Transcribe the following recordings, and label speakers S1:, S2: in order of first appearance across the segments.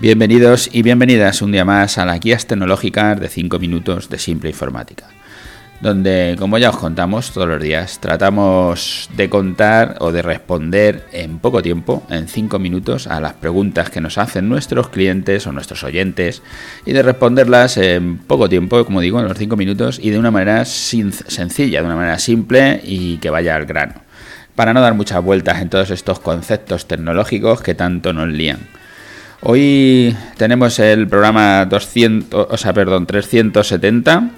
S1: Bienvenidos y bienvenidas un día más a las guías tecnológicas de 5 minutos de simple informática, donde, como ya os contamos todos los días, tratamos de contar o de responder en poco tiempo, en 5 minutos, a las preguntas que nos hacen nuestros clientes o nuestros oyentes y de responderlas en poco tiempo, como digo, en los 5 minutos y de una manera sencilla, de una manera simple y que vaya al grano, para no dar muchas vueltas en todos estos conceptos tecnológicos que tanto nos lían. Hoy tenemos el programa 200, o sea, perdón, 370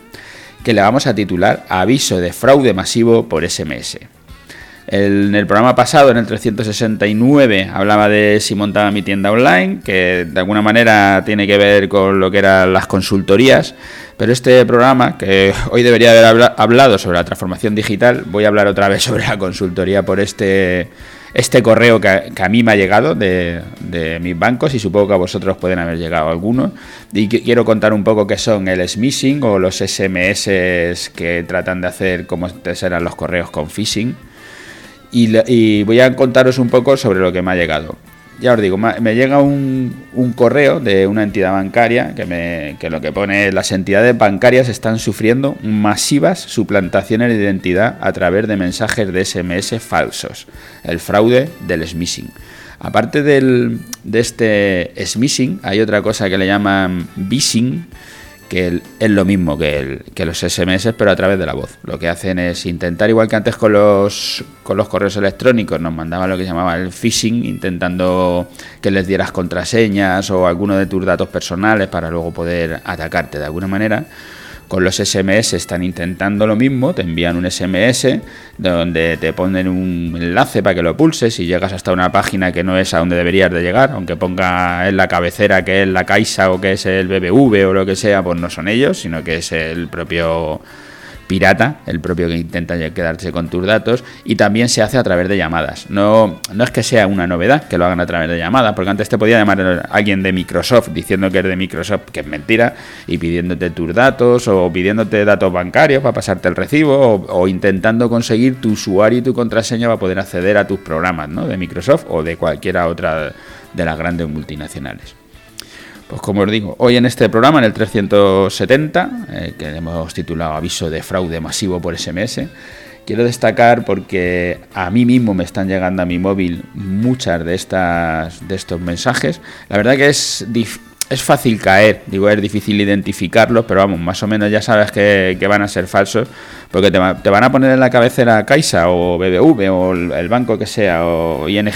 S1: que le vamos a titular Aviso de fraude masivo por SMS. en el programa pasado, en el 369, hablaba de si montaba mi tienda online, que de alguna manera tiene que ver con lo que eran las consultorías, pero este programa, que hoy debería haber hablado sobre la transformación digital, voy a hablar otra vez sobre la consultoría por este este correo que a, mí me ha llegado de, mis bancos y supongo que a vosotros pueden haber llegado algunos. Y quiero contar un poco qué son el smishing o los SMS que tratan de hacer como serán los correos con phishing. y voy a contaros un poco sobre lo que me ha llegado ya os digo, me llega un, correo de una entidad bancaria que, me, que lo que pone las entidades bancarias están sufriendo masivas suplantaciones de identidad a través de mensajes de SMS falsos, el fraude del smishing. Aparte del, de este smishing, hay otra cosa que le llaman phishing, que es lo mismo que, los SMS, pero a través de la voz. Lo que hacen es intentar, igual que antes con los, con los correos electrónicos, nos mandaban lo que se llamaba el phishing, intentando que les dieras contraseñas o alguno de tus datos personales para luego poder atacarte de alguna manera con los SMS están intentando lo mismo, te envían un SMS donde te ponen un enlace para que lo pulses y llegas hasta una página que no es a donde deberías de llegar, aunque ponga en la cabecera que es la Caixa o que es el BBV o lo que sea, pues no son ellos, sino que es el propio pirata, el propio que intenta quedarse con tus datos, y también se hace a través de llamadas. No, no es que sea una novedad que lo hagan a través de llamadas, porque antes te podía llamar alguien de Microsoft diciendo que es de Microsoft, que es mentira, y pidiéndote tus datos o pidiéndote datos bancarios para pasarte el recibo, o, intentando conseguir tu usuario y tu contraseña para poder acceder a tus programas ¿no? de Microsoft o de cualquiera otra de las grandes multinacionales. Pues como os digo, hoy en este programa, en el 370, eh, que hemos titulado Aviso de fraude masivo por SMS, quiero destacar porque a mí mismo me están llegando a mi móvil muchas de estas de estos mensajes. La verdad que es es fácil caer, digo, es difícil identificarlos, pero vamos, más o menos ya sabes que, van a ser falsos, porque te, te, van a poner en la cabecera Caixa o BBV o el banco que sea o ING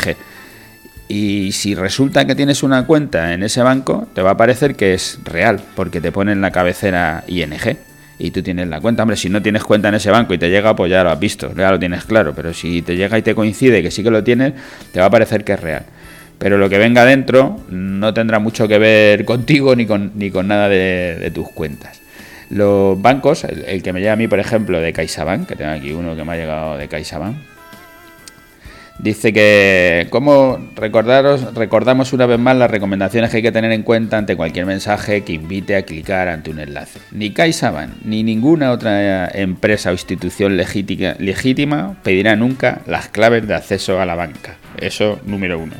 S1: y si resulta que tienes una cuenta en ese banco, te va a parecer que es real, porque te ponen la cabecera ING y tú tienes la cuenta. Hombre, si no tienes cuenta en ese banco y te llega, pues ya lo has visto, ya lo tienes claro. Pero si te llega y te coincide que sí que lo tienes, te va a parecer que es real. Pero lo que venga dentro no tendrá mucho que ver contigo ni con, ni con nada de, tus cuentas. Los bancos, el, el, que me llega a mí, por ejemplo, de CaixaBank, que tengo aquí uno que me ha llegado de CaixaBank, Dice que, como recordaros, recordamos una vez más las recomendaciones que hay que tener en cuenta ante cualquier mensaje que invite a clicar ante un enlace. Ni CaixaBank ni ninguna otra empresa o institución legítima, pedirá nunca las claves de acceso a la banca. Eso número uno.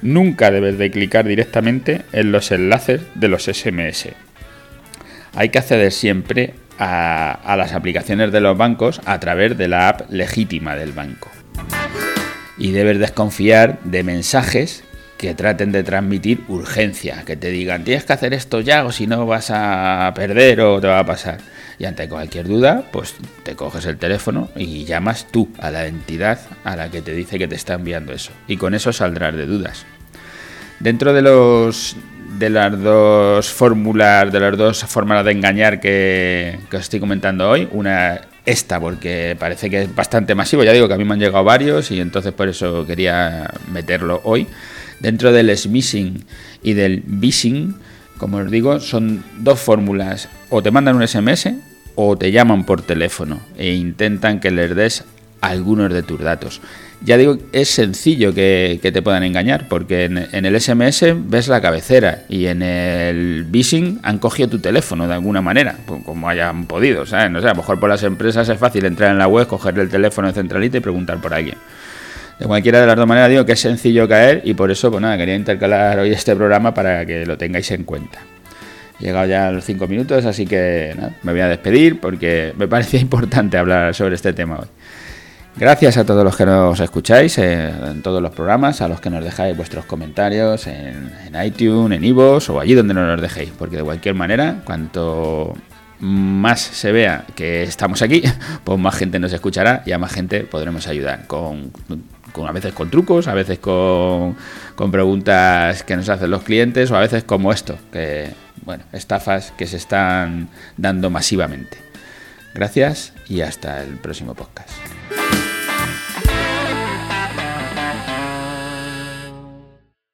S1: Nunca debes de clicar directamente en los enlaces de los SMS. Hay que acceder siempre a las aplicaciones de los bancos a través de la app legítima del banco y debes desconfiar de mensajes que traten de transmitir urgencia, que te digan tienes que hacer esto ya o si no vas a perder o te va a pasar. Y ante cualquier duda, pues te coges el teléfono y llamas tú a la entidad a la que te dice que te está enviando eso. Y con eso saldrás de dudas. Dentro de los de las dos fórmulas, de las dos formas de engañar que, que os estoy comentando hoy, una esta, porque parece que es bastante masivo. Ya digo que a mí me han llegado varios y entonces por eso quería meterlo hoy. Dentro del smishing y del phishing, como os digo, son dos fórmulas. O te mandan un SMS o te llaman por teléfono e intentan que les des algunos de tus datos ya digo, es sencillo que, te puedan engañar, porque en, el SMS ves la cabecera y en el Bishing han cogido tu teléfono de alguna manera, pues, como hayan podido, ¿sabes? No sé, a lo mejor por las empresas es fácil entrar en la web, coger el teléfono de centralita y preguntar por alguien. De cualquiera de las dos maneras digo que es sencillo caer y por eso, pues nada, quería intercalar hoy este programa para que lo tengáis en cuenta. He llegado ya a los cinco minutos, así que nada, me voy a despedir porque me parecía importante hablar sobre este tema hoy. Gracias a todos los que nos escucháis en todos los programas, a los que nos dejáis vuestros comentarios en, iTunes, en iVoox o allí donde nos los dejéis, porque de cualquier manera, cuanto más se vea que estamos aquí, pues más gente nos escuchará y a más gente podremos ayudar con, a veces con trucos, a veces con, con preguntas que nos hacen los clientes o a veces como esto, que bueno, estafas que se están dando masivamente. Gracias y hasta el próximo podcast.